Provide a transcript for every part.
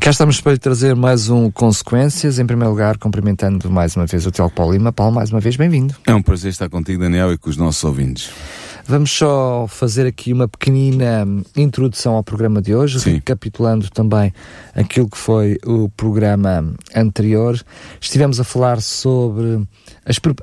Cá estamos para lhe trazer mais um Consequências. Em primeiro lugar, cumprimentando mais uma vez o Tiago Paulo Lima. Paulo, mais uma vez, bem-vindo. É um prazer estar contigo, Daniel, e com os nossos ouvintes. Vamos só fazer aqui uma pequenina introdução ao programa de hoje, Sim. recapitulando também aquilo que foi o programa anterior. Estivemos a falar sobre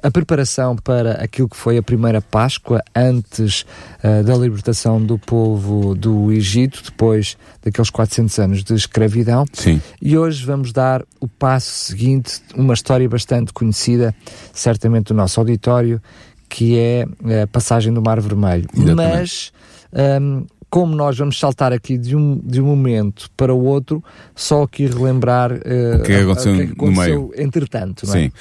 a preparação para aquilo que foi a primeira Páscoa antes ah, da libertação do povo do Egito, depois daqueles 400 anos de escravidão. Sim. E hoje vamos dar o passo seguinte, uma história bastante conhecida, certamente do nosso auditório, que é a passagem do Mar Vermelho. Exatamente. Mas, hum, como nós vamos saltar aqui de um, de um momento para o outro, só aqui relembrar eh, O que é aconteceu o que é que no aconteceu meio. entretanto. não é? Sim.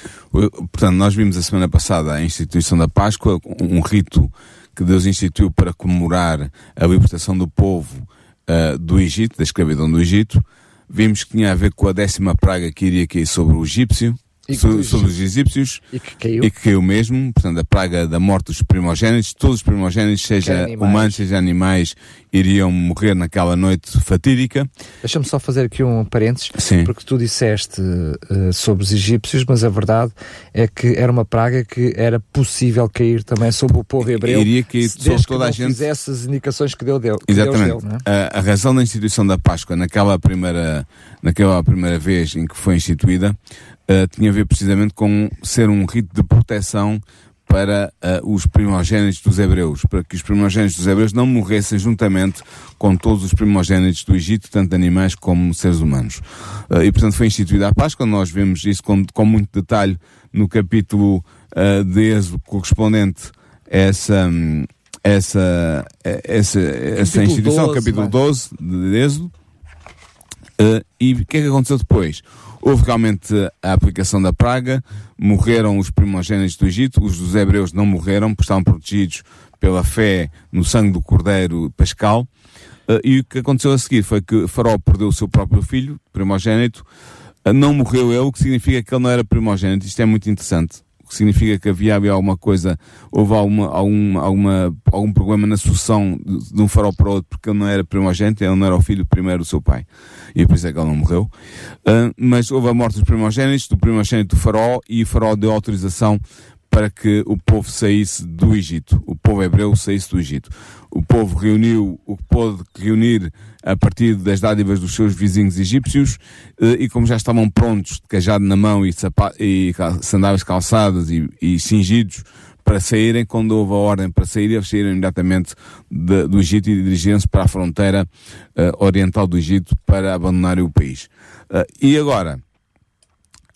Portanto, nós vimos a semana passada a instituição da Páscoa, um rito que Deus instituiu para comemorar a libertação do povo ah, do Egito, da escravidão do Egito. Vimos que tinha a ver com a décima praga que iria cair sobre o egípcio, E so- que- sobre os egípcios, E que caiu. e que caiu mesmo, portanto, a praga da morte dos primogênitos, todos os primogênitos, seja animais. humanos, seja animais, iriam morrer naquela noite fatídica. Deixa-me só fazer aqui um parênteses, Sim. porque tu disseste eh, sobre os egípcios, mas a verdade é que era uma praga que era possível cair também sobre o povo hebreu. Iria cair sobre desde toda que a gente. fizesse as indicações que, deu, deu, que Deus Exatamente. deu. não é? a, a razão da instituição da Páscoa naquela primeira, naquela primeira vez em que foi instituída eh, tinha a ver precisamente com ser um rito de proteção para eh, os primogênitos dos hebreus, para que os primogênitos dos hebreus não morressem juntamente com todos os primogênitos do Egito, tanto animais como seres humanos. Eh, e portanto foi instituída a Páscoa, nós vemos isso com, com muito detalhe no capítulo eh, de Êxodo correspondente a essa, essa, essa, essa instituição, 12, capítulo vai. 12 de Êxodo. E o que é que aconteceu depois? Houve realmente a aplicação da praga, morreram os primogênitos do Egito, os dos hebreus não morreram, porque estavam protegidos pela fé no sangue do cordeiro pascal. Eh, e o que aconteceu a seguir foi que Faraó perdeu o seu próprio filho, primogênito, eh, não morreu ele, o que significa que ele não era primogênito. Isto é muito interessante. Que significa que havia, havia alguma coisa, houve alguma, alguma, alguma, algum problema na sucessão de, de um faraó para outro, porque ele não era primogênito, ele não era o filho primeiro do seu pai. E por isso é que ele não morreu. Ah, mas houve a morte dos primogênitos, do primogênito do faraó, e o faraó deu autorização para que o povo saísse do Egito. O povo hebreu saísse do Egito. O povo reuniu o que pôde reunir a partir das dádivas dos seus vizinhos egípcios eh, e como já estavam prontos, de cajado na mão e, e sandálias calçadas e, e cingidos para saírem, quando houve a ordem para sair, eles saíram imediatamente de- do Egito e dirigiram-se para a fronteira eh, oriental do Egito para abandonarem o país. Eh, e agora,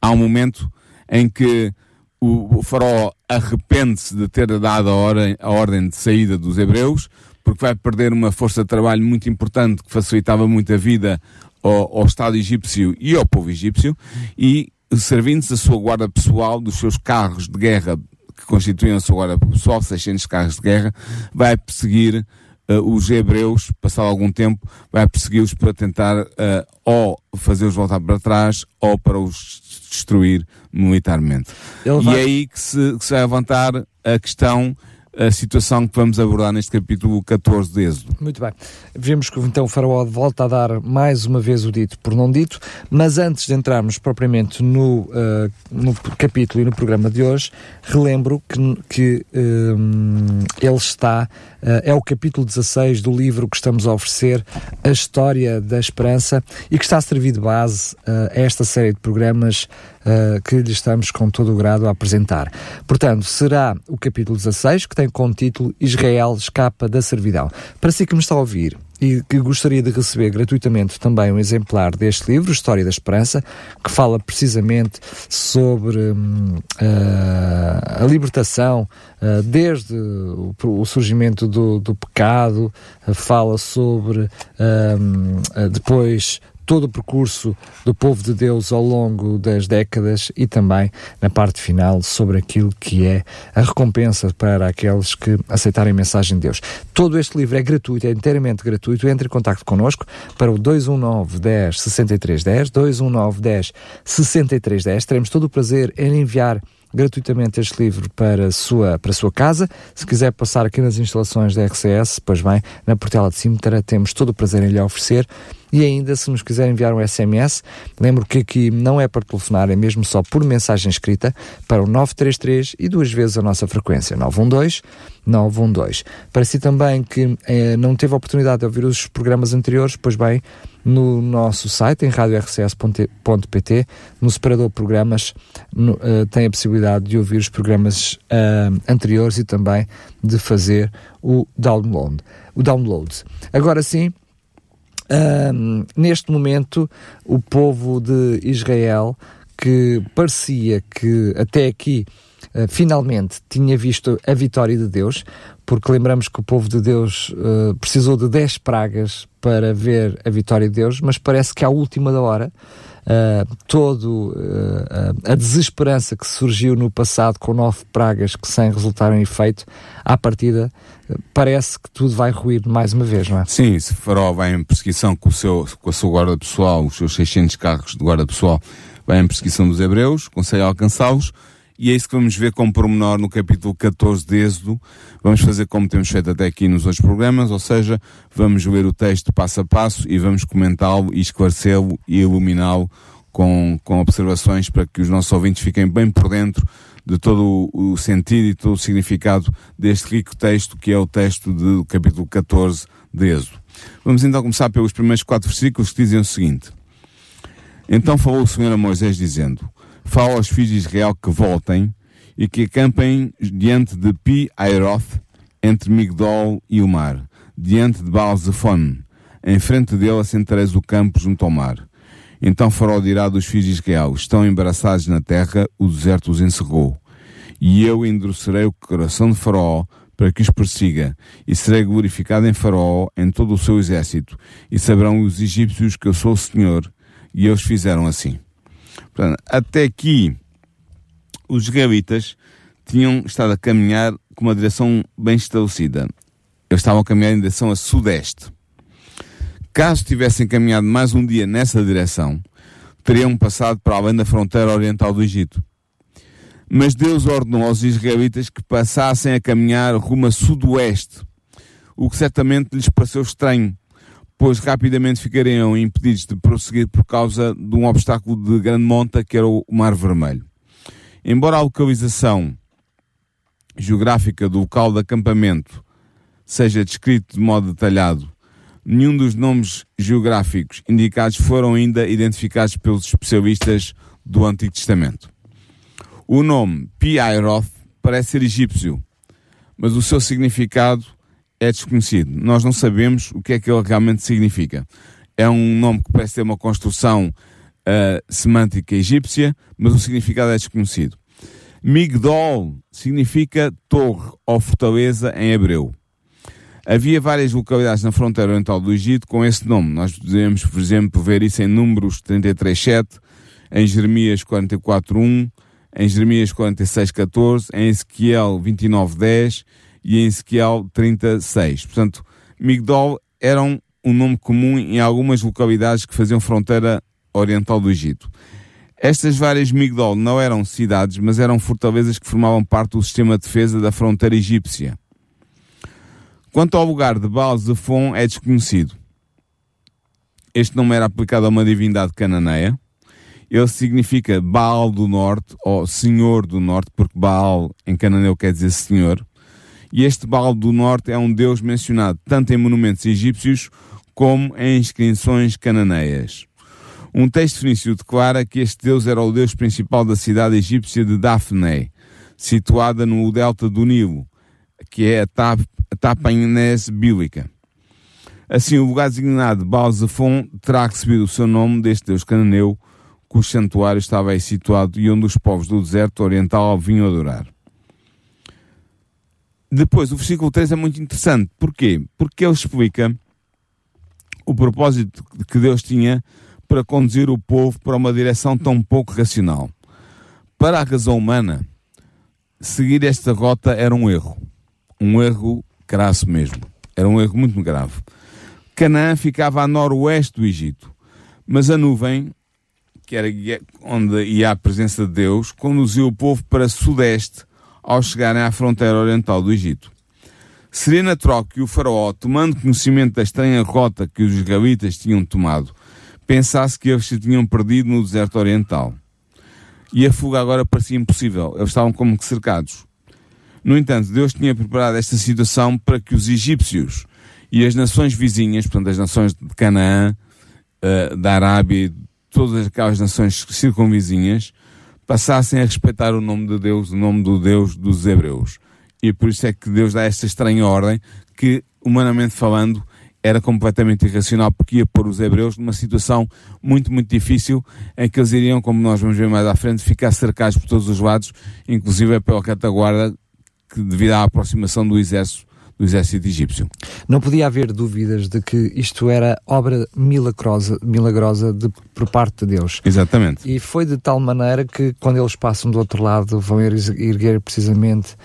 há um momento em que o, o faraó arrepende-se de ter dado a ordem, a ordem de saída dos hebreus, porque vai perder uma força de trabalho muito importante que facilitava muito a vida ao, ao Estado egípcio e ao povo egípcio, e servindo-se da sua guarda pessoal, dos seus carros de guerra que constituíam a sua guarda pessoal, 600 carros de guerra, vai perseguir os hebreus, passado algum tempo, vai persegui-los para tentar eh, ou fazê-los voltar para trás ou para os destruir militarmente. Ele E vai- é aí que se, que se vai levantar a questão, a situação que vamos abordar neste capítulo 14 de Êxodo. Muito bem. Vemos que então o Faraó volta a dar mais uma vez o dito por não dito, mas antes de entrarmos propriamente no, ah, no capítulo e no programa de hoje, relembro que, que hum, ele está, é o capítulo 16 do livro que estamos a oferecer, A História da Esperança, e que está a servir de base ah, a esta série de programas ah, que lhe estamos com todo o grado a apresentar. Portanto, será o capítulo 16, que tem como título Israel escapa da servidão. Para si que me está a ouvir e que gostaria de receber gratuitamente também um exemplar deste livro, História da Esperança, que fala precisamente sobre hum, ah, a libertação ah, desde o, o surgimento do, do pecado, ah, fala sobre hum, depois todo o percurso do povo de Deus ao longo das décadas e também na parte final sobre aquilo que é a recompensa para aqueles que aceitarem a mensagem de Deus. Todo este livro é gratuito, é inteiramente gratuito. Entre em contato connosco para o 219 10 63 10, 219 10 63 10. Teremos todo o prazer em enviar gratuitamente este livro para a sua, para a sua casa. Se quiser passar aqui nas instalações da RCS, pois bem, na Portela de Címetara, temos todo o prazer em lhe oferecer. E ainda, se nos quiser enviar um SMS, lembro que aqui não é para telefonar, é mesmo só por mensagem escrita para o 933 e duas vezes a nossa frequência, 912 912. Para si também que eh, não teve a oportunidade de ouvir os programas anteriores, pois bem, no nosso site, em radiorcs.pt, no separador programas, no, uh, tem a possibilidade de ouvir os programas uh, anteriores e também de fazer o download. O download. Agora sim, uh, neste momento, o povo de Israel, que parecia que até aqui Uh, finalmente tinha visto a vitória de Deus, porque lembramos que o povo de Deus uh, precisou de 10 pragas para ver a vitória de Deus, mas parece que à última da hora, uh, todo uh, a desesperança que surgiu no passado com nove pragas que sem resultar em efeito, à partida parece que tudo vai ruir mais uma vez, não é? Sim, se Faraó vai em perseguição com, o seu, com a sua guarda pessoal, os seus 600 carros de guarda pessoal, vai em perseguição dos hebreus, consegue alcançá-los, e é isso que vamos ver como pormenor no capítulo 14 de Êxodo. Vamos fazer como temos feito até aqui nos outros programas, ou seja, vamos ler o texto passo a passo e vamos comentá-lo e esclarecê-lo e iluminá-lo com, com observações para que os nossos ouvintes fiquem bem por dentro de todo o sentido e todo o significado deste rico texto que é o texto do capítulo 14 de Êxodo. Vamos então começar pelos primeiros quatro versículos que dizem o seguinte. Então falou o Senhor a Moisés dizendo, fala aos filhos de Israel que voltem e que acampem diante de Pi Airoth, entre Migdol e o mar, diante de baal zephon Em frente dele assentareis o campo junto ao mar. Então Faraó dirá dos filhos de Israel, estão embaraçados na terra, o deserto os encerrou. E eu endurecerei o coração de Faraó para que os persiga, e serei glorificado em Faraó, em todo o seu exército, e saberão os egípcios que eu sou o Senhor, e eles fizeram assim. Portanto, até aqui, os israelitas tinham estado a caminhar com uma direção bem estabelecida. Eles estavam a caminhar em direção a sudeste. Caso tivessem caminhado mais um dia nessa direção, teriam passado para além da fronteira oriental do Egito. Mas Deus ordenou aos israelitas que passassem a caminhar rumo a sudoeste, o que certamente lhes pareceu estranho, pois rapidamente ficariam impedidos de prosseguir por causa de um obstáculo de grande monta que era o Mar Vermelho. Embora a localização geográfica do local de acampamento seja descrito de modo detalhado, nenhum dos nomes geográficos indicados foram ainda identificados pelos especialistas do Antigo Testamento. O nome Pi-Airoth parece ser egípcio, mas o seu significado é desconhecido. Nós não sabemos o que é que ele realmente significa. É um nome que parece ter uma construção uh, semântica egípcia, mas o significado é desconhecido. Migdol significa torre ou fortaleza em hebreu. Havia várias localidades na fronteira oriental do Egito com esse nome. Nós podemos, por exemplo, ver isso em Números 33.7, em Jeremias 44.1, em Jeremias 46.14, em Ezequiel 29.10 e em Ezequiel 36. Portanto, Migdol era um, um nome comum em algumas localidades que faziam fronteira oriental do Egito. Estas várias Migdol não eram cidades, mas eram fortalezas que formavam parte do sistema de defesa da fronteira egípcia. Quanto ao lugar de Baal Zephon é desconhecido. Este nome era aplicado a uma divindade cananeia. Ele significa Baal do Norte, ou Senhor do Norte, porque Baal em cananeu quer dizer Senhor. E este Baal do Norte é um deus mencionado tanto em monumentos egípcios como em inscrições cananeias. Um texto fenício declara que este deus era o deus principal da cidade egípcia de Daphne, situada no delta do Nilo, que é a Tapanhes bíblica. Assim, o lugar designado Baal Zephon terá recebido o seu nome deste deus cananeu, cujo santuário estava aí situado e onde os povos do deserto oriental vinham adorar. Depois, o versículo 3 é muito interessante. Porquê? Porque ele explica o propósito que Deus tinha para conduzir o povo para uma direção tão pouco racional. Para a razão humana, seguir esta rota era um erro. Um erro crasso mesmo. Era um erro muito grave. Canaã ficava a noroeste do Egito, mas a nuvem, que era onde ia a presença de Deus, conduziu o povo para sudeste ao chegarem à fronteira oriental do Egito. Seria natural que o faraó, tomando conhecimento da estranha rota que os israelitas tinham tomado, pensasse que eles se tinham perdido no deserto oriental. E a fuga agora parecia impossível. Eles estavam como que cercados. No entanto, Deus tinha preparado esta situação para que os egípcios e as nações vizinhas, portanto, as nações de Canaã, uh, da Arábia, todas aquelas nações circunvizinhas, passassem a respeitar o nome de Deus, o nome do Deus dos Hebreus. E por isso é que Deus dá esta estranha ordem que, humanamente falando, era completamente irracional porque ia pôr os hebreus numa situação muito, muito difícil em que eles iriam, como nós vamos ver mais à frente, ficar cercados por todos os lados, inclusive pela retaguarda que devido à aproximação do exército do exército egípcio. Não podia haver dúvidas de que isto era obra milagrosa, milagrosa de, por parte de Deus. Exatamente. E foi de tal maneira que quando eles passam do outro lado vão erguer precisamente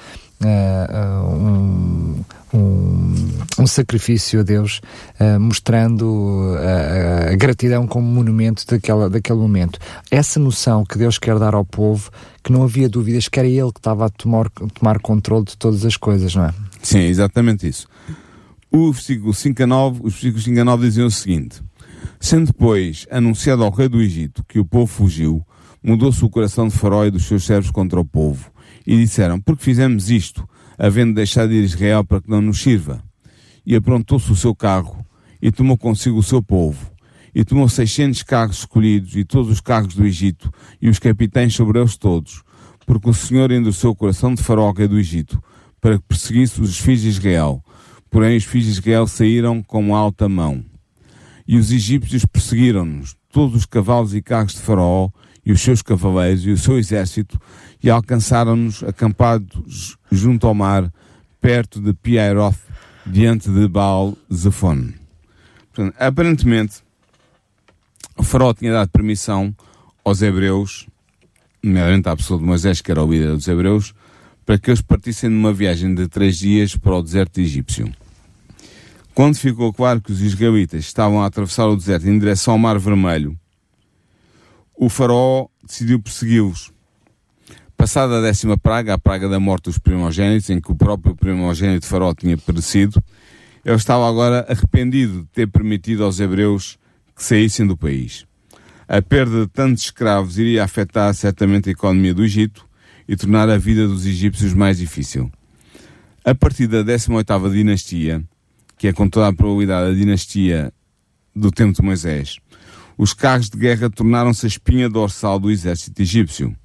um, um, um, sacrifício a Deus, uh, mostrando a, a, gratidão como monumento daquela, daquele momento. Essa noção que Deus quer dar ao povo, que não havia dúvidas que era Ele que estava a tomar, tomar controle de todas as coisas, não é? Sim, exatamente isso. O versículo 5 a 9, os versículos 5 a 9 diziam o seguinte: Sendo depois anunciado ao rei do Egito que o povo fugiu, mudou-se o coração de Faraó e dos seus servos contra o povo e disseram, porque fizemos isto, havendo deixado ir Israel para que não nos sirva? E aprontou-se o seu carro, e tomou consigo o seu povo, e tomou seiscentos carros escolhidos, e todos os carros do Egito, e os capitães sobre eles todos, porque o Senhor endureceu o coração de Faraó do Egito, para que perseguisse os filhos de Israel. Porém os filhos de Israel saíram com alta mão. E os egípcios perseguiram-nos, todos os cavalos e carros de Faraó, e os seus cavaleiros e o seu exército, e alcançaram-nos acampados junto ao mar, perto de Piairoth, diante de Baal Zephon. Portanto, aparentemente, o faraó tinha dado permissão aos hebreus, nomeadamente à pessoa de Moisés, que era o líder dos hebreus, para que eles partissem numa viagem de três dias para o deserto egípcio. Quando ficou claro que os israelitas estavam a atravessar o deserto em direção ao Mar Vermelho, o faraó decidiu persegui-los. Passada a décima praga, a praga da morte dos primogênitos, em que o próprio primogênito faraó tinha perecido, ele estava agora arrependido de ter permitido aos hebreus que saíssem do país. A perda de tantos escravos iria afetar certamente a economia do Egito e tornar a vida dos egípcios mais difícil. A partir da 18ª dinastia, que é com toda a probabilidade a dinastia do tempo de Moisés, os carros de guerra tornaram-se a espinha dorsal do exército egípcio.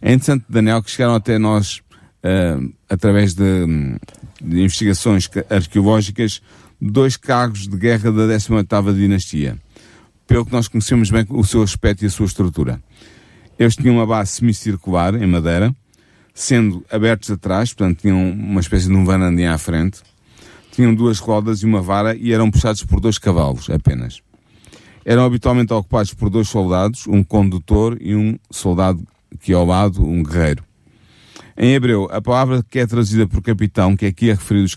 É interessante, Daniel, que chegaram até nós, uh, através de, de, investigações arqueológicas, dois carros de guerra da 18ª dinastia. Pelo que nós conhecemos bem o seu aspecto e a sua estrutura. Eles tinham uma base semicircular, em madeira, sendo abertos atrás, portanto tinham uma espécie de um vanandinho à frente, tinham duas rodas e uma vara e eram puxados por dois cavalos apenas eram habitualmente ocupados por dois soldados, um condutor e um soldado que ao lado, um guerreiro. Em hebreu, a palavra que é traduzida por capitão, que aqui é referido os,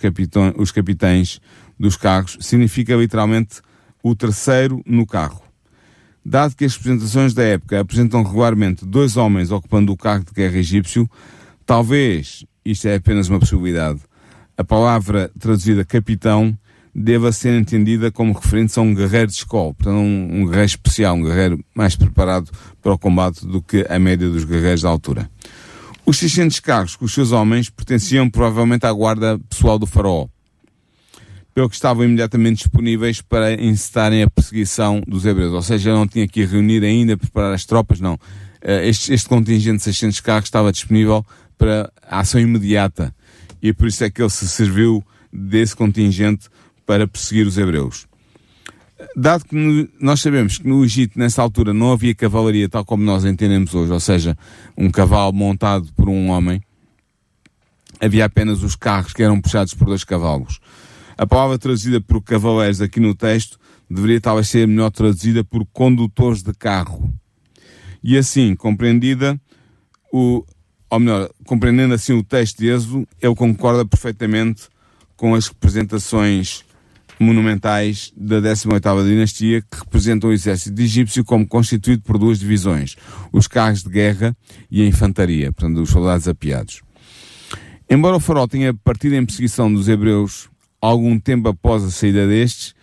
os capitães dos carros, significa literalmente o terceiro no carro. Dado que as representações da época apresentam regularmente dois homens ocupando o carro de guerra egípcio, talvez, isto é apenas uma possibilidade, a palavra traduzida capitão deva ser entendida como referente a um guerreiro de escola, portanto um, um, guerreiro especial, um guerreiro mais preparado para o combate do que a média dos guerreiros da altura. Os 600 carros com os seus homens pertenciam provavelmente à guarda pessoal do faraó, pelo que estavam imediatamente disponíveis para incitarem a perseguição dos hebreus, ou seja, não tinha que reunir ainda, preparar as tropas, não. Eh, este, este contingente de 600 carros estava disponível para ação imediata e por isso é que ele se serviu desse contingente para perseguir os hebreus. Dado que nós sabemos que no Egito, nessa altura, não havia cavalaria tal como nós entendemos hoje, ou seja, um cavalo montado por um homem, havia apenas os carros que eram puxados por dois cavalos. A palavra traduzida por cavaleiros aqui no texto deveria talvez ser melhor traduzida por condutores de carro. E assim, compreendida, o, ou melhor, compreendendo assim o texto de Êxodo, ele concorda perfeitamente com as representações monumentais da 18ª dinastia que representam o exército egípcio como constituído por duas divisões, os carros de guerra e a infantaria, portanto os soldados apiados. Embora o farol tenha partido em perseguição dos hebreus algum tempo após a saída destes,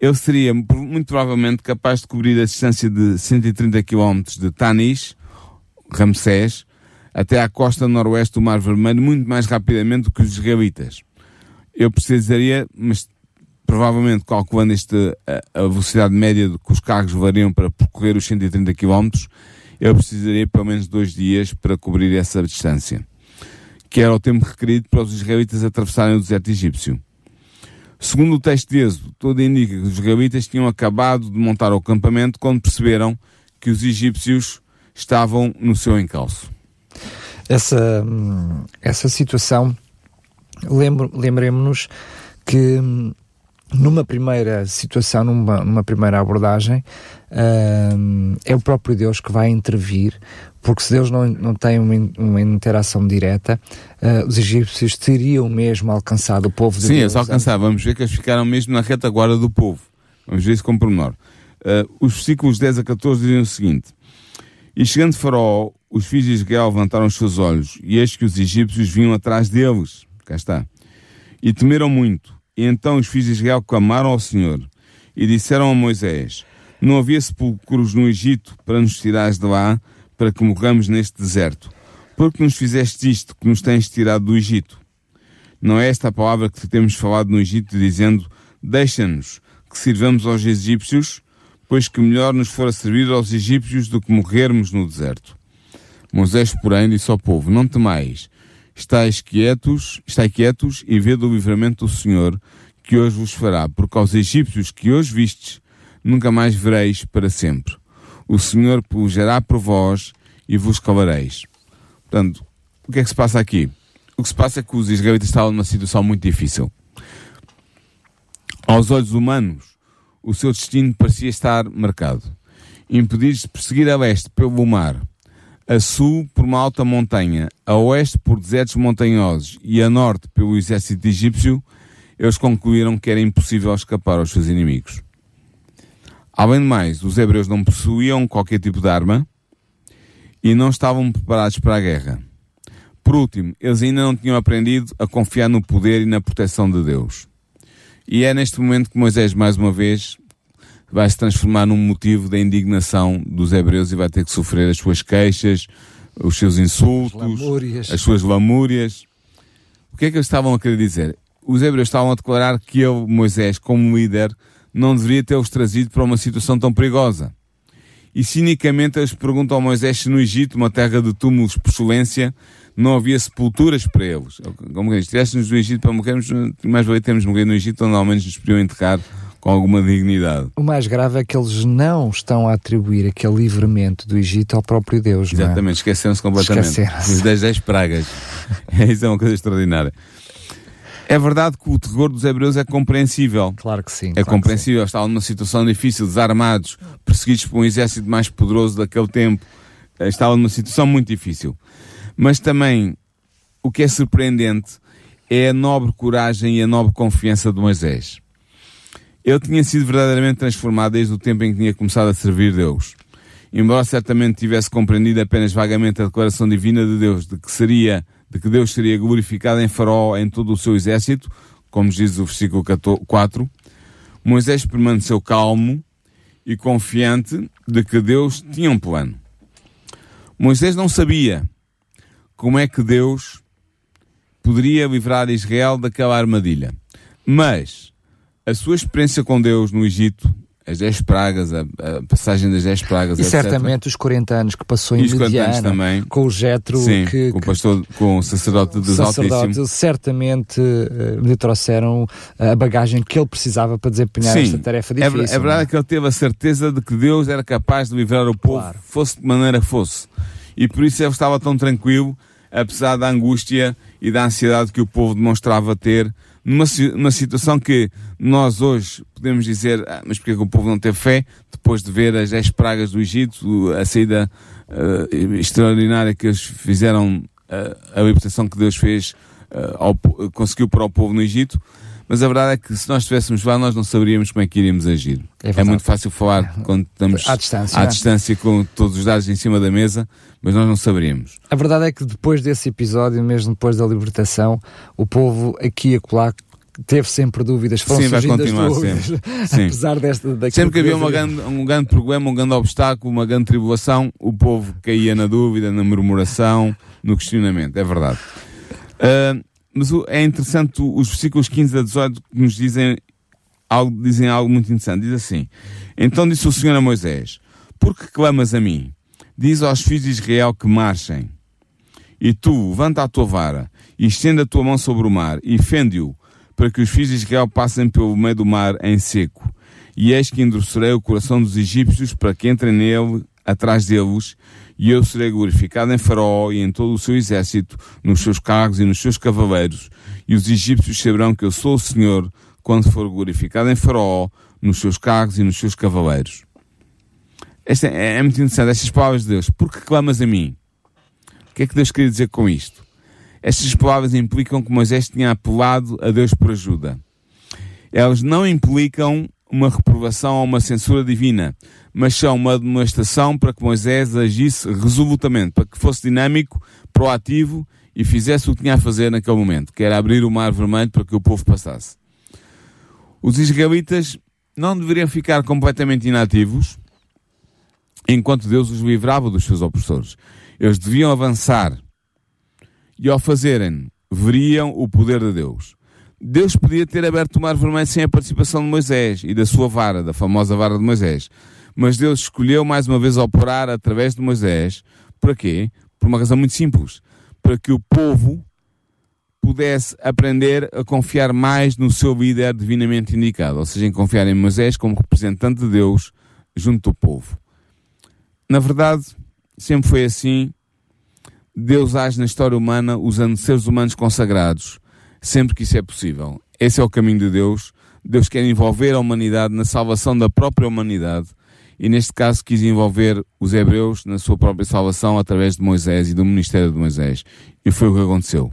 ele seria muito provavelmente capaz de cobrir a distância de 130 km de Tanis, Ramsés, até à costa noroeste do Mar Vermelho muito mais rapidamente do que os israelitas. Eu precisaria, mas provavelmente calculando este, a, velocidade média que os carros variam para percorrer os 130 km, eu precisaria pelo menos dois dias para cobrir essa distância, que era o tempo requerido para os israelitas atravessarem o deserto egípcio. Segundo o texto de Êxodo, tudo indica que os israelitas tinham acabado de montar o acampamento quando perceberam que os egípcios estavam no seu encalço. Essa, essa situação, lembremos-nos que numa primeira situação, numa, numa primeira abordagem, uh, é o próprio Deus que vai intervir, porque se Deus não, não tem uma, uma interação direta, uh, os egípcios teriam mesmo alcançado o povo de Sim, Deus. Sim, eles alcançaram. Vamos ver que eles ficaram mesmo na retaguarda do povo. Vamos ver isso com pormenor. Uh, os versículos 10 a 14 dizem o seguinte: E chegando Faraó, os filhos de Israel levantaram os seus olhos, e eis que os egípcios vinham atrás deles. Cá está. E temeram muito e então os filhos de Israel clamaram ao Senhor e disseram a Moisés: Não havia sepulcros no Egito para nos tirares de lá, para que morramos neste deserto. Porque nos fizeste isto que nos tens tirado do Egito? Não é esta a palavra que temos falado no Egito, dizendo: Deixa-nos que sirvamos aos egípcios, pois que melhor nos fora servir aos egípcios do que morrermos no deserto. Moisés, porém, disse ao povo: Não temais, estáis quietos, estáis quietos e vede o livramento do Senhor que hoje vos fará, porque aos egípcios que hoje vistes, nunca mais vereis para sempre. O Senhor pujará por vós e vos calareis. Portanto, o que é que se passa aqui? O que se passa é que os israelitas estavam numa situação muito difícil. Aos olhos humanos, o seu destino parecia estar marcado. Impedidos de perseguir a leste pelo mar, a sul por uma alta montanha, a oeste por desertos montanhosos e a norte pelo exército egípcio, eles concluíram que era impossível escapar aos seus inimigos. Além de mais, os hebreus não possuíam qualquer tipo de arma e não estavam preparados para a guerra. Por último, eles ainda não tinham aprendido a confiar no poder e na proteção de Deus. E é neste momento que Moisés, mais uma vez, vai se transformar num motivo da indignação dos hebreus e vai ter que sofrer as suas queixas, os seus insultos, lamúrias. as suas lamúrias. O que é que eles estavam a querer dizer? Os hebreus estavam a declarar que ele, Moisés, como líder, não deveria ter-os trazido para uma situação tão perigosa. E cinicamente eles perguntam ao Moisés se no Egito, uma terra de túmulos por excelência, não havia sepulturas para eles. Como que estivéssemos no Egito para morrermos, mais valia termos morrido no Egito, onde ao menos nos podiam enterrar com alguma dignidade. O mais grave é que eles não estão a atribuir aquele livramento do Egito ao próprio Deus. Exatamente, é? esqueceram-se completamente. Esqueceram das dez pragas. Isso é uma coisa extraordinária. É verdade que o terror dos hebreus é compreensível. Claro que sim. É claro compreensível. Estavam numa situação difícil, desarmados, perseguidos por um exército mais poderoso daquele tempo. Estavam numa situação muito difícil. Mas também, o que é surpreendente é a nobre coragem e a nobre confiança de Moisés. Ele tinha sido verdadeiramente transformado desde o tempo em que tinha começado a servir Deus. Embora certamente tivesse compreendido apenas vagamente a declaração divina de Deus de que seria, de que Deus seria glorificado em Faraó em todo o seu exército, como diz o versículo 4, Moisés permaneceu calmo e confiante de que Deus tinha um plano. Moisés não sabia como é que Deus poderia livrar Israel daquela armadilha. Mas a sua experiência com Deus no Egito, as 10 pragas, a, a passagem das 10 pragas, e etc. certamente os 40 anos que passou em os 40 anos Mediana, também. com o Jetro, Sim, que, com o que pastor, com o sacerdote dos sacerdote, Altíssimos. certamente eh, lhe trouxeram a bagagem que ele precisava para desempenhar Sim, esta tarefa é, ver- difícil. é verdade não que ele teve a certeza de que Deus era capaz de livrar o povo, Claro. fosse de maneira fosse. E por isso ele estava tão tranquilo apesar da angústia e da ansiedade que o povo demonstrava ter numa, numa situação que nós hoje podemos dizer, ah, mas porque é que o povo não teve fé? Depois de ver as 10 pragas do Egito, a saída uh, extraordinária que eles fizeram, uh, a libertação que Deus fez, uh, ao, conseguiu para o povo no Egito, mas a verdade é que se nós estivéssemos lá, nós não saberíamos como é que iríamos agir. É, é muito fácil falar quando estamos à distância, à distância com todos os dados em cima da mesa, mas nós não saberíamos. A verdade é que depois desse episódio, mesmo depois da libertação, o povo aqui a colar teve sempre dúvidas, foram Sim, vai continuar dúvidas, sempre. apesar desta Sempre que havia uma grande, um grande problema, um grande obstáculo, uma grande tribulação, o povo caía na dúvida, na murmuração, no questionamento, é verdade. Uh, mas é interessante os versículos 15 a 18 que nos dizem algo, dizem algo muito interessante. Diz assim: Então disse o Senhor a Moisés: Por que clamas a mim? Diz aos filhos de Israel que marchem. E tu, levanta a tua vara, e estenda a tua mão sobre o mar, e fende-o, para que os filhos de Israel passem pelo meio do mar em seco. E eis que endurecerei o coração dos egípcios para que entrem nele atrás deles, e eu serei glorificado em Faraó e em todo o seu exército, nos seus carros e nos seus cavaleiros, e os egípcios saberão que eu sou o Senhor, quando for glorificado em Faraó, nos seus carros e nos seus cavaleiros. Esta é, é muito interessante, estas palavras de Deus. Por que clamas a mim? O que é que Deus queria dizer com isto? Estas palavras implicam que Moisés tinha apelado a Deus por ajuda. Elas não implicam uma reprovação ou uma censura divina, mas são uma demonstração para que Moisés agisse resolutamente, para que fosse dinâmico, proativo e fizesse o que tinha a fazer naquele momento, que era abrir o mar vermelho para que o povo passasse. Os israelitas não deveriam ficar completamente inativos enquanto Deus os livrava dos seus opressores. Eles deviam avançar e ao fazerem, veriam o poder de Deus. Deus podia ter aberto o mar vermelho sem a participação de Moisés e da sua vara, da famosa vara de Moisés. Mas Deus escolheu mais uma vez operar através de Moisés. Para quê? Por uma razão muito simples. Para que o povo pudesse aprender a confiar mais no seu líder divinamente indicado. Ou seja, em confiar em Moisés como representante de Deus junto do povo. Na verdade, sempre foi assim Deus age na história humana usando seres humanos consagrados, sempre que isso é possível. Esse é o caminho de Deus. Deus quer envolver a humanidade na salvação da própria humanidade e, neste caso, quis envolver os hebreus na sua própria salvação através de Moisés e do ministério de Moisés. E foi o que aconteceu.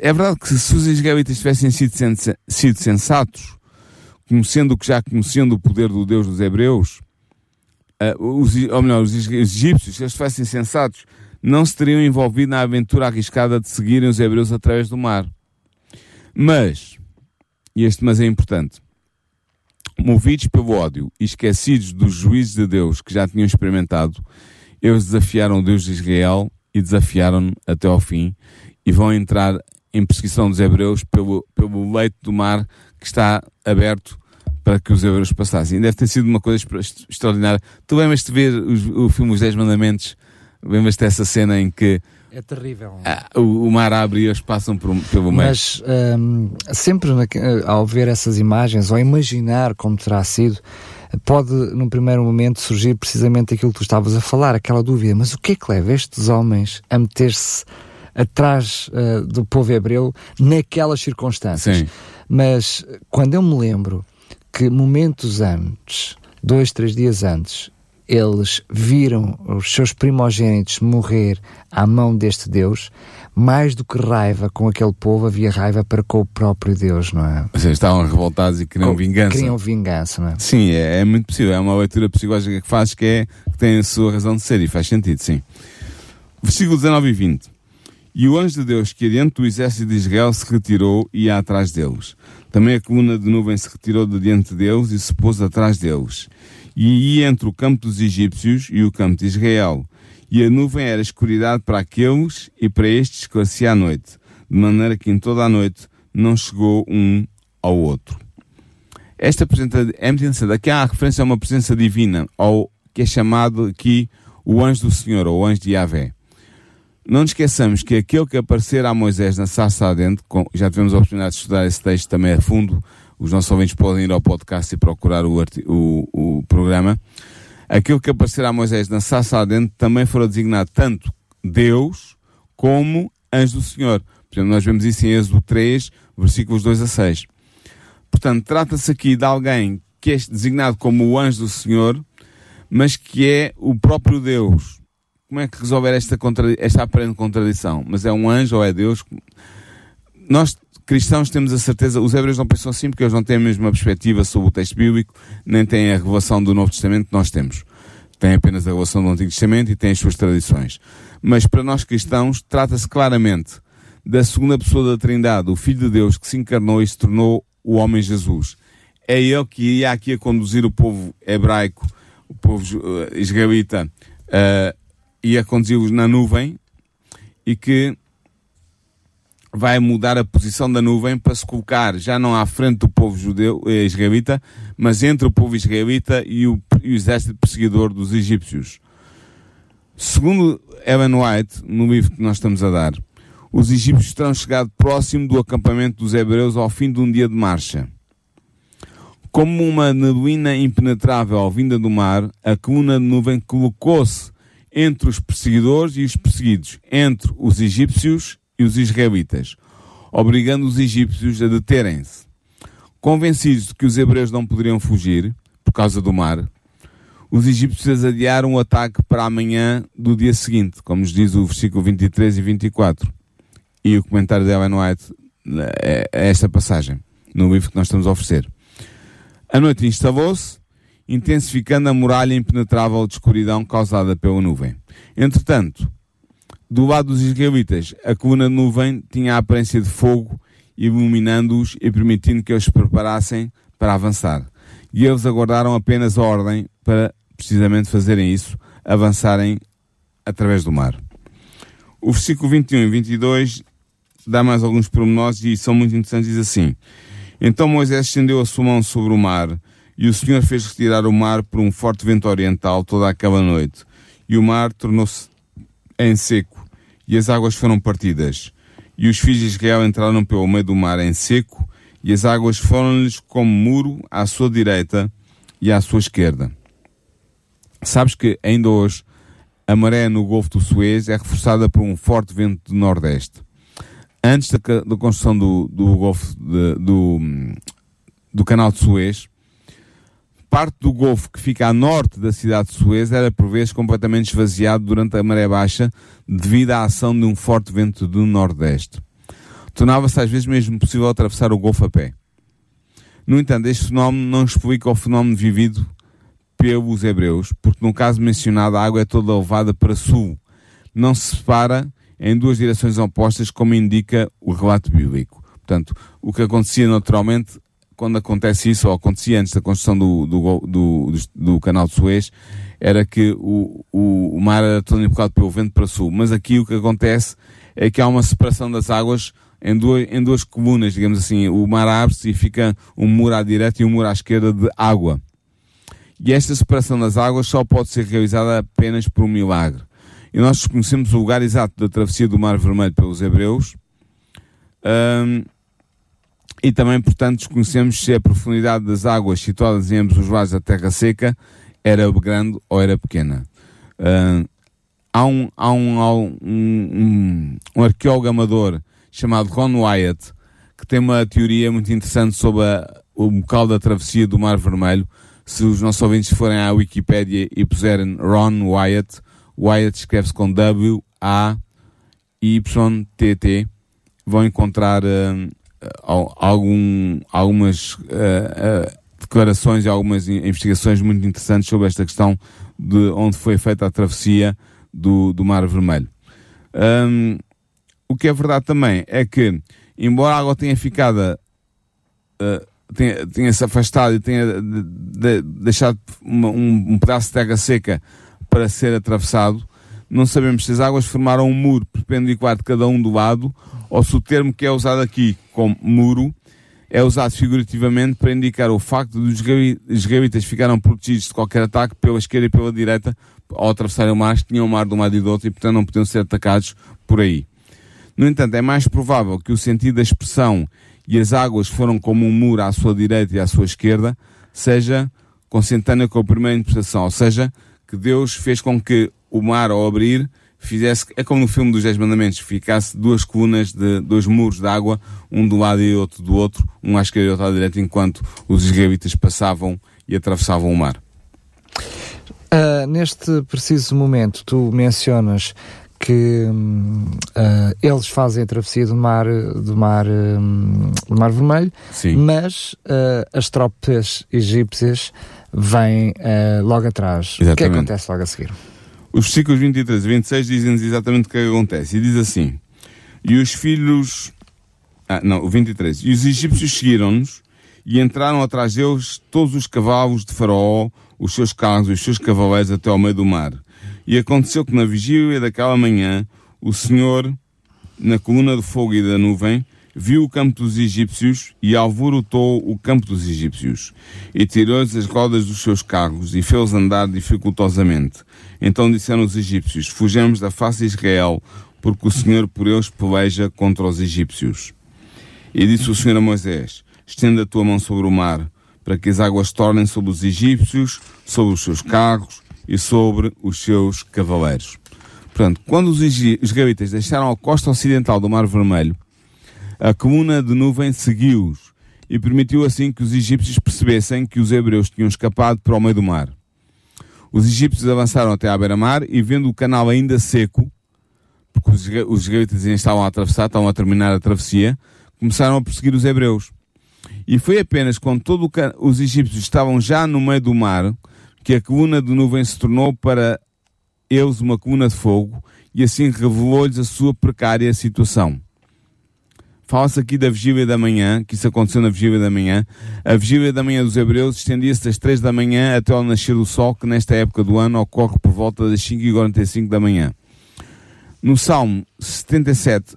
É verdade que se os israelitas tivessem sido, sensatos, conhecendo o que já poder do Deus dos hebreus, uh, os, ou melhor, os egípcios, se eles fossem sensatos, não se teriam envolvido na aventura arriscada de seguirem os hebreus através do mar. Mas, e este mas é importante, movidos pelo ódio e esquecidos dos juízes de Deus que já tinham experimentado, eles desafiaram o Deus de Israel e desafiaram-no até ao fim e vão entrar em perseguição dos hebreus pelo, pelo leito do mar que está aberto para que os hebreus passassem. Deve ter sido uma coisa extraordinária. Tu lembras-te de ver o, o filme Os Dez Mandamentos? Lembras-te dessa cena em que é terrível. Ah, o, o, mar abre e eles passam por, pelo meio. Mas um, sempre na, ao ver essas imagens, ou imaginar como terá sido, pode num primeiro momento surgir precisamente aquilo que tu estavas a falar, aquela dúvida, mas o que é que leva estes homens a meter-se atrás uh, do povo hebreu naquelas circunstâncias? Sim. Mas quando eu me lembro que momentos antes, dois, três dias antes, eles viram os seus primogênitos morrer à mão deste Deus, mais do que raiva com aquele povo, havia raiva para com o próprio Deus, não é? Ou seja, estavam revoltados e queriam com, vingança. Queriam vingança, não é? Sim, é, é, muito possível. É uma leitura psicológica que faz que, é, que tem a sua razão de ser e faz sentido, sim. Versículo 19 e 20. E o anjo de Deus que adiante do exército de Israel se retirou e ia atrás deles. Também a coluna de nuvem se retirou de diante deles e se pôs atrás deles e ia entre o campo dos egípcios e o campo de Israel. E a nuvem era escuridade para aqueles e para estes esclarecia a noite, de maneira que em toda a noite não chegou um ao outro. Esta presença é. Aqui há a referência a uma presença divina, ao que é chamado aqui o anjo do Senhor, ou o anjo de Yahvé. Não nos esqueçamos que aquele que aparecer a Moisés na sarça ardente, já tivemos a oportunidade de estudar esse texto também a fundo, os nossos ouvintes podem ir ao podcast e procurar o, o, o programa. Aquilo que aparecerá a Moisés na Sassa Ardente também fora designado tanto Deus como anjo do Senhor. Por exemplo, nós vemos isso em Êxodo 3, versículos 2 a 6. Portanto, trata-se aqui de alguém que é designado como o anjo do Senhor, mas que é o próprio Deus. Como é que resolver esta, esta aparente contradição? Mas é um anjo ou é Deus? Nós, cristãos, temos a certeza, os hebreus não pensam assim porque eles não têm a mesma perspectiva sobre o texto bíblico, nem têm a revelação do Novo Testamento que nós temos. Têm apenas a revelação do Antigo Testamento e têm as suas tradições. Mas para nós cristãos, trata-se claramente da segunda pessoa da Trindade, o Filho de Deus que se encarnou e se tornou o homem Jesus. É ele que iria aqui a conduzir o povo hebraico, o povo uh, israelita, uh, ia conduzi-los na nuvem e que vai mudar a posição da nuvem para se colocar já não à frente do povo judeu, eh, israelita, mas entre o povo israelita e o, e o exército perseguidor dos egípcios. Segundo Ellen White, no livro que nós estamos a dar, os egípcios terão chegado próximo do acampamento dos hebreus ao fim de um dia de marcha. Como uma neblina impenetrável vinda do mar, a coluna de nuvem colocou-se entre os perseguidores e os perseguidos, entre os egípcios e os israelitas, obrigando os egípcios a deterem-se. Convencidos de que os hebreus não poderiam fugir, por causa do mar, os egípcios adiaram o ataque para amanhã do dia seguinte, como nos diz o versículo 23 e 24 e o comentário de Ellen White é, é esta passagem, no livro que nós estamos a oferecer. A noite instalou-se, intensificando a muralha impenetrável de escuridão causada pela nuvem. Entretanto, do lado dos israelitas, a coluna de nuvem tinha a aparência de fogo, iluminando-os e permitindo que eles se preparassem para avançar. E eles aguardaram apenas a ordem para, precisamente, fazerem isso, avançarem através do mar. O versículo 21 e 22 dá mais alguns pormenores e são muito interessantes. Diz assim: Então Moisés estendeu a sua mão sobre o mar, e o Senhor fez retirar o mar por um forte vento oriental toda aquela noite. E o mar tornou-se em seco, e as águas foram partidas. E os filhos de Israel entraram pelo meio do mar em seco, e as águas foram-lhes como muro à sua direita e à sua esquerda. Sabes que ainda hoje a maré no Golfo do Suez é reforçada por um forte vento do nordeste antes da, da construção do, do Golfo, de, do, do canal de Suez, parte do Golfo que fica a norte da cidade de Suez era por vezes completamente esvaziado durante a maré baixa devido à ação de um forte vento do nordeste. Tornava-se às vezes mesmo possível atravessar o Golfo a pé. No entanto, este fenómeno não explica o fenómeno vivido pelos hebreus, porque no caso mencionado a água é toda levada para sul, não se separa em duas direções opostas, como indica o relato bíblico. Portanto, o que acontecia naturalmente, quando acontece isso, ou acontecia antes da construção do, do, do, do canal de Suez, era que o, o, o mar era todo empurrado pelo vento para sul. Mas aqui o que acontece é que há uma separação das águas em duas, em duas colunas, digamos assim. O mar abre-se e fica um muro à direita e um muro à esquerda de água. E esta separação das águas só pode ser realizada apenas por um milagre. E nós desconhecemos o lugar exato da travessia do Mar Vermelho pelos hebreus. Um, e também, portanto, desconhecemos se a profundidade das águas situadas em ambos os lados da terra seca era grande ou era pequena. Um, há um, há um, um, um, um arqueólogo amador chamado Ron Wyatt que tem uma teoria muito interessante sobre a, o local da travessia do Mar Vermelho. Se os nossos ouvintes forem à Wikipédia e puserem Ron Wyatt, Wyatt escreve-se com W-A-Y-T-T. Vão encontrar uh, algum, algumas uh, uh, declarações e algumas investigações muito interessantes sobre esta questão de onde foi feita a travessia do, do Mar Vermelho. Um, o que é verdade também é que, embora a água tenha ficado, uh, tenha, tenha se afastado e tenha de, de, deixado uma, um, um, pedaço de terra seca para ser atravessado, não sabemos se as águas formaram um muro perpendicular de cada um do lado ou se o termo que é usado aqui como muro é usado figurativamente para indicar o facto de os israelitas ficaram protegidos de qualquer ataque pela esquerda e pela direita ao atravessarem o mar, tinham o mar de um lado e do outro e portanto não podiam ser atacados por aí. No entanto, é mais provável que o sentido da expressão e as águas foram como um muro à sua direita e à sua esquerda seja consentânea com a primeira interpretação, ou seja, que Deus fez com que o mar, ao abrir, fizesse, é como no filme dos Dez Mandamentos, ficasse duas colunas de dois muros de água, um do lado e outro do outro, um à esquerda e outro à direita, enquanto os israelitas passavam e atravessavam o mar. Uh, neste preciso momento, tu mencionas que uh, eles fazem a travessia do mar, do mar, um, do mar Vermelho, Sim. mas uh, as tropas egípcias vêm logo atrás. Exatamente. O que acontece logo a seguir? Os versículos 23 e 26 dizem-nos exatamente o que, é que acontece. E diz assim: E os filhos. Ah, não, o 23. E os egípcios seguiram-nos e entraram atrás deles todos os cavalos de Faraó, os seus carros e os seus cavaleiros até ao meio do mar. E aconteceu que na vigília daquela manhã, o Senhor, na coluna de fogo e da nuvem, viu o campo dos egípcios e alvorotou o campo dos egípcios, e tirou-lhes as rodas dos seus carros e fez-os andar dificultosamente. Então disseram os egípcios, fujamos da face de Israel, porque o Senhor por eles peleja contra os egípcios. E disse o Senhor a Moisés, estenda a tua mão sobre o mar, para que as águas tornem sobre os egípcios, sobre os seus carros e sobre os seus cavaleiros. Portanto, quando os israelitas deixaram a costa ocidental do Mar Vermelho, a coluna de nuvem seguiu-os e permitiu assim que os egípcios percebessem que os hebreus tinham escapado para o meio do mar. Os egípcios avançaram até à beira-mar e, vendo o canal ainda seco, porque os israelitas ainda estavam a atravessar, estavam a terminar a travessia, começaram a perseguir os hebreus. E foi apenas quando todos os egípcios estavam já no meio do mar que a coluna de nuvem se tornou para eles uma coluna de fogo e assim revelou-lhes a sua precária situação. Fala-se aqui da vigília da manhã, que isso aconteceu na vigília da manhã. A vigília da manhã dos hebreus estendia-se das 3 da manhã até ao nascer do sol, que nesta época do ano ocorre por volta das 5h45 da manhã. No Salmo 77,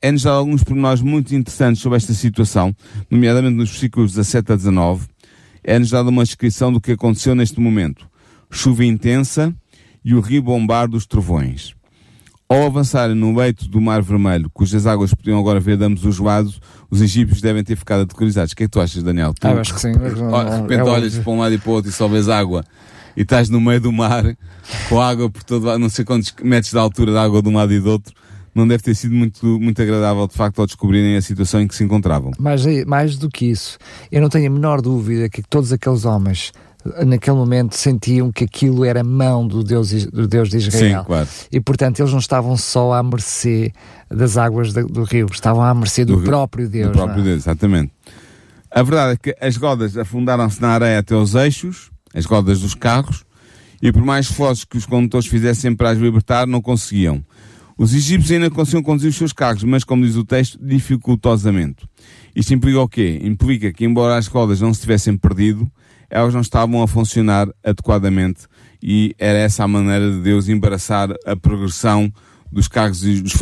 é-nos dado alguns pormenores muito interessantes sobre esta situação, nomeadamente nos versículos 17 a 19. É-nos dada uma descrição do que aconteceu neste momento. Chuva intensa e o ribombar dos trovões. Ao avançarem no leito do Mar Vermelho, cujas águas podiam agora ver damos os lados, os egípcios devem ter ficado aterrorizados. O que é que tu achas, Daniel? Tu, ah, acho que sim. de repente olhas para um lado e para o outro e só vês água e estás no meio do mar com água por todo lado, não sei quantos metros de altura de água de um lado e do outro. Não deve ter sido muito, muito agradável, de facto, ao descobrirem a situação em que se encontravam. Mas mais do que isso, eu não tenho a menor dúvida que todos aqueles homens naquele momento sentiam que aquilo era mão do Deus, do Deus de Israel. Sim, claro. E portanto eles não estavam só à mercê das águas do, do rio, estavam à mercê do, do próprio Deus. Do próprio é? Deus, exatamente. A verdade é que as rodas afundaram-se na areia até os eixos, as rodas dos carros, e por mais esforços que os condutores fizessem para as libertar, não conseguiam. Os egípcios ainda conseguiam conduzir os seus carros, mas, como diz o texto, dificultosamente. Isto implica o quê? Implica que, embora as rodas não se tivessem perdido, elas não estavam a funcionar adequadamente e era essa a maneira de Deus embaraçar a progressão dos carros dos,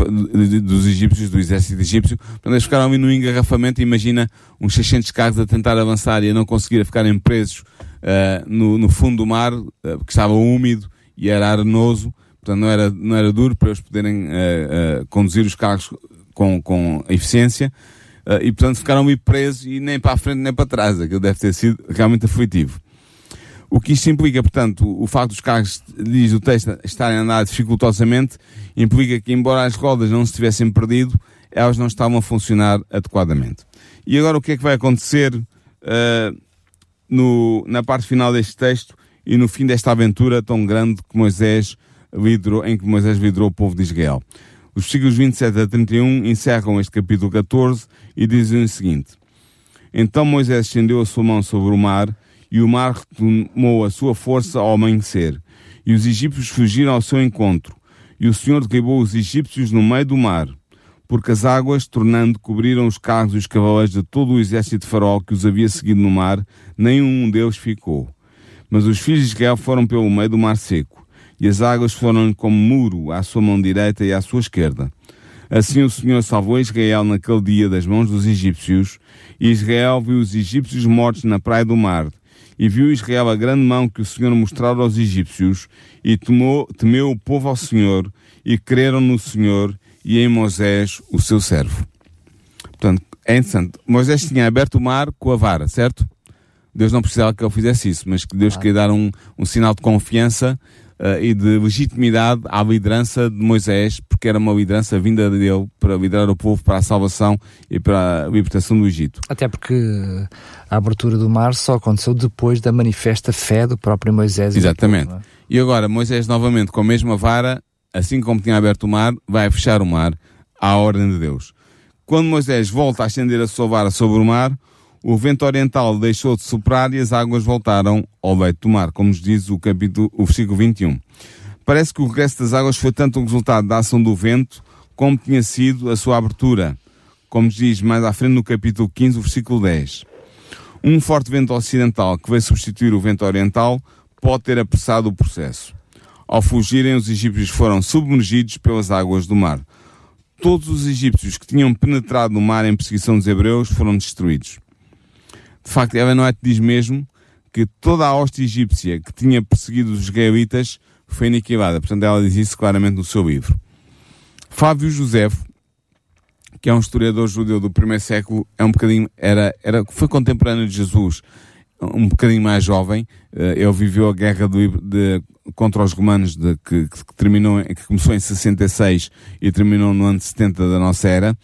dos egípcios, do exército egípcio. Portanto, eles ficaram ali no engarrafamento. Imagina uns 600 carros a tentar avançar e a não conseguir ficarem presos uh, no, no, fundo do mar, uh, que estava úmido e era arenoso. Portanto, não era, não era duro para eles poderem uh, conduzir os carros com, com eficiência. Uh, e portanto ficaram ali presos e nem para a frente nem para trás. Aquilo deve ter sido realmente aflitivo. O que isto implica, portanto, o facto dos carros, diz o texto, estarem a andar dificultosamente, implica que, embora as rodas não se tivessem perdido, elas não estavam a funcionar adequadamente. E agora o que é que vai acontecer uh, no, na parte final deste texto e no fim desta aventura tão grande que Moisés liderou, em que Moisés liderou o povo de Israel? Os versículos 27 a 31 encerram este capítulo 14 e dizem o seguinte: Então Moisés estendeu a sua mão sobre o mar, e o mar retomou a sua força ao amanhecer, e os egípcios fugiram ao seu encontro, e o Senhor derribou os egípcios no meio do mar, porque as águas, tornando, cobriram os carros e os cavaleiros de todo o exército de Faraó que os havia seguido no mar, nenhum deles ficou. Mas os filhos de Israel foram pelo meio do mar seco e as águas foram como muro à sua mão direita e à sua esquerda. Assim o Senhor salvou Israel naquele dia das mãos dos egípcios, e Israel viu os egípcios mortos na praia do mar, e viu Israel a grande mão que o Senhor mostrara aos egípcios, e temou, temeu o povo ao Senhor, e creram no Senhor e em Moisés, o seu servo. Portanto, é interessante. Moisés tinha aberto o mar com a vara, certo? Deus não precisava que ele fizesse isso, mas que Deus queria dar um, um sinal de confiança uh, e de legitimidade à liderança de Moisés, porque era uma liderança vinda dele para liderar o povo para a salvação e para a libertação do Egito. Até porque a abertura do mar só aconteceu depois da manifesta fé do próprio Moisés. Exatamente. Povo, é? E agora Moisés novamente com a mesma vara, assim como tinha aberto o mar, vai fechar o mar à ordem de Deus. Quando Moisés volta a estender a sua vara sobre o mar, o vento oriental deixou de soprar e as águas voltaram ao leito do mar, como nos diz o capítulo, o versículo 21. Parece que o regresso das águas foi tanto o resultado da ação do vento, como tinha sido a sua abertura, como nos diz mais à frente no capítulo 15, o versículo 10. Um forte vento ocidental que veio substituir o vento oriental pode ter apressado o processo. Ao fugirem, os egípcios foram submergidos pelas águas do mar. Todos os egípcios que tinham penetrado no mar em perseguição dos hebreus foram destruídos. De facto, Ellen White diz mesmo que toda a hoste egípcia que tinha perseguido os israelitas foi aniquilada. Portanto, ela diz isso claramente no seu livro. Fábio Josefo, que é um historiador judeu do primeiro século, é um bocadinho, era, era, foi contemporâneo de Jesus, um bocadinho mais jovem. Eh, ele viveu a guerra do, de, contra os romanos de, que, que, terminou, que começou em 66 e terminou no ano 70 da nossa era.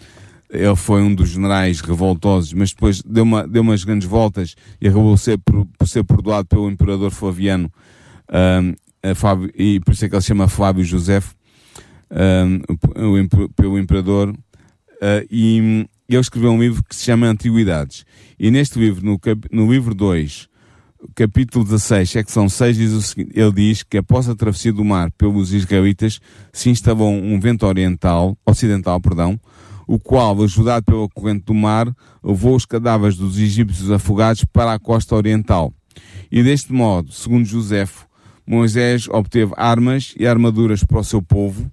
Ele foi um dos generais revoltosos, mas depois deu, uma, deu umas grandes voltas e acabou ser, por, por ser perdoado pelo imperador Flaviano, um, Fábio, e por isso é que ele se chama Flávio José, um, pelo imperador, uh, e ele escreveu um livro que se chama Antiguidades. E neste livro, no, cap, no livro 2, capítulo 16, secção 6, diz o seguinte, ele diz que após a travessia do mar pelos israelitas, se instalou um vento oriental, ocidental, perdão, o qual, ajudado pela corrente do mar, levou os cadáveres dos egípcios afogados para a costa oriental. E deste modo, segundo Josefo, Moisés obteve armas e armaduras para o seu povo,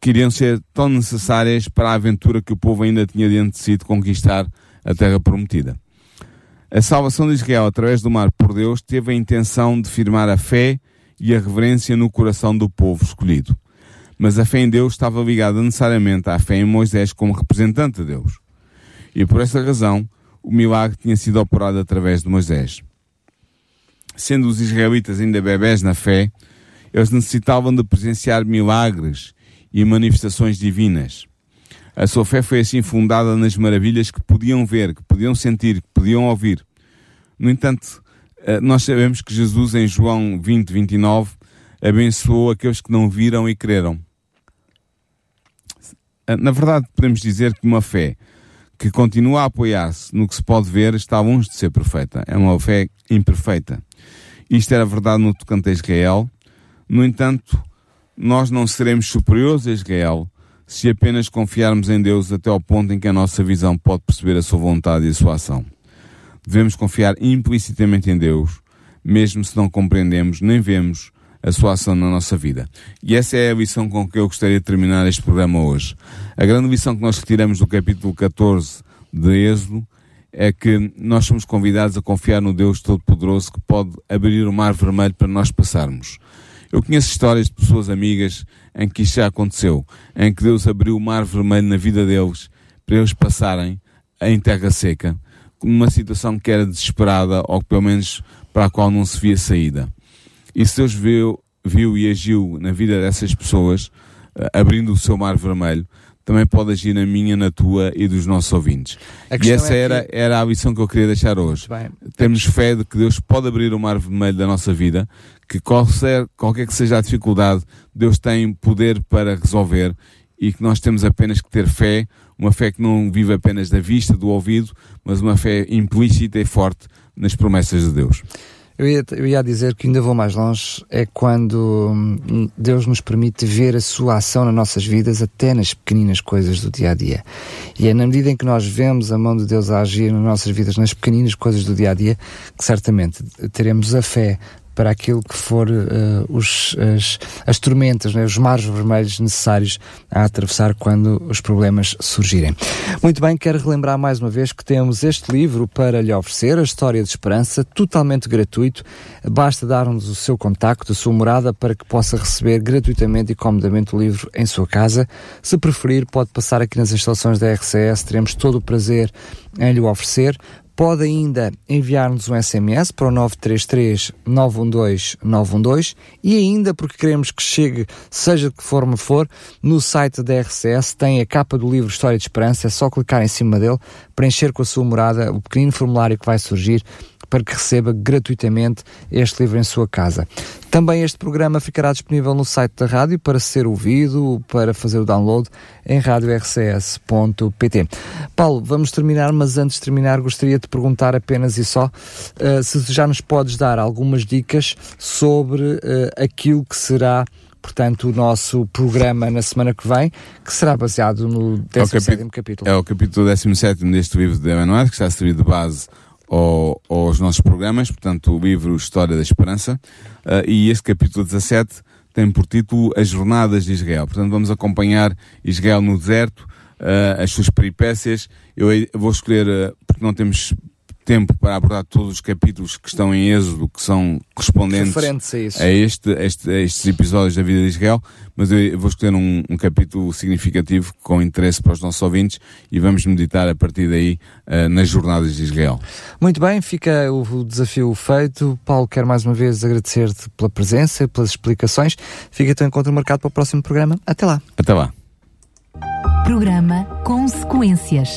que iriam ser tão necessárias para a aventura que o povo ainda tinha diante de si de conquistar a terra prometida. A salvação de Israel através do mar por Deus teve a intenção de firmar a fé e a reverência no coração do povo escolhido mas a fé em Deus estava ligada necessariamente à fé em Moisés como representante de Deus. E por essa razão, o milagre tinha sido operado através de Moisés. Sendo os israelitas ainda bebés na fé, eles necessitavam de presenciar milagres e manifestações divinas. A sua fé foi assim fundada nas maravilhas que podiam ver, que podiam sentir, que podiam ouvir. No entanto, eh, nós sabemos que Jesus, em João 20, 29, abençoou aqueles que não viram e creram. Ah, na verdade, podemos dizer que uma fé que continua a apoiar-se no que se pode ver está longe de ser perfeita. É uma fé imperfeita. Isto era verdade no tocante a Israel. No entanto, nós não seremos superiores a Israel se apenas confiarmos em Deus até ao ponto em que a nossa visão pode perceber a sua vontade e a sua ação. Devemos confiar implicitamente em Deus, mesmo se não compreendemos nem vemos a sua ação na nossa vida. E essa é a lição com que eu gostaria de terminar este programa hoje. A grande lição que nós retiramos do capítulo 14 de Êxodo é que nós somos convidados a confiar no Deus Todo-Poderoso que pode abrir o mar vermelho para nós passarmos. Eu conheço histórias de pessoas amigas em que isto já aconteceu, em que Deus abriu o mar vermelho na vida deles para eles passarem em terra seca, numa situação que era desesperada ou pelo menos para a qual não se via saída. E se Deus viu, viu e agiu na vida dessas pessoas, uh, abrindo o seu mar vermelho, também pode agir na minha, na tua e dos nossos ouvintes. E essa é era, que... era a lição que eu queria deixar hoje. Bem, Temos fé de que Deus pode abrir o mar vermelho da nossa vida, que qualquer, qualquer que seja a dificuldade, Deus tem poder para resolver e que nós temos apenas que ter fé, uma fé que não vive apenas da vista, do ouvido, mas uma fé implícita e forte nas promessas de Deus. Eu ia, eu ia dizer que ainda vou mais longe, é quando hum, Deus nos permite ver a sua ação nas nossas vidas, até nas pequeninas coisas do dia a dia. E é na medida em que nós vemos a mão de Deus a agir nas nossas vidas, nas pequeninas coisas do dia a dia, que certamente teremos a fé para aquilo que for uh, os, as, as tormentas, né, os mares vermelhos necessários a atravessar quando os problemas surgirem. Muito bem, quero relembrar mais uma vez que temos este livro para lhe oferecer, a História de Esperança, totalmente gratuito. Basta dar-nos o seu contacto, a sua morada, para que possa receber gratuitamente e comodamente o livro em sua casa. Se preferir, pode passar aqui nas instalações da RCS, teremos todo o prazer em lhe oferecer Pode ainda enviar-nos um SMS para o 933 912 912 e ainda porque queremos que chegue, seja de que forma for, no site da RCS tem a capa do livro História de Esperança, é só clicar em cima dele, preencher com a sua morada o pequenino formulário que vai surgir para que receba gratuitamente este livro em sua casa. Também este programa ficará disponível no site da rádio para ser ouvido, para fazer o download em radiorcs.pt. Paulo, vamos terminar, mas antes de terminar gostaria de perguntar apenas e só uh, se já nos podes dar algumas dicas sobre uh, aquilo que será portanto, o nosso programa na semana que vem, que será baseado no 17 é capítulo. É o capítulo 17 deste livro de Emanuel, que está a servir de base ao, aos nossos programas, portanto, o livro História da Esperança, uh, e este capítulo 17 tem por título As Jornadas de Israel. Portanto, vamos acompanhar Israel no deserto, uh, as suas peripécias. Eu vou escolher, uh, porque não temos tempo para abordar todos os capítulos que estão em Êxodo, que são correspondentes a, isso. a, este, este, a estes episódios da vida de Israel, mas eu vou escolher um, um, capítulo significativo com interesse para os nossos ouvintes e vamos meditar a partir daí uh, nas jornadas de Israel. Muito bem, fica o, o desafio feito. Paulo, quero mais uma vez agradecer-te pela presença, pelas explicações. Fica teu encontro marcado para o próximo programa. Até lá. Até lá. Programa Consequências.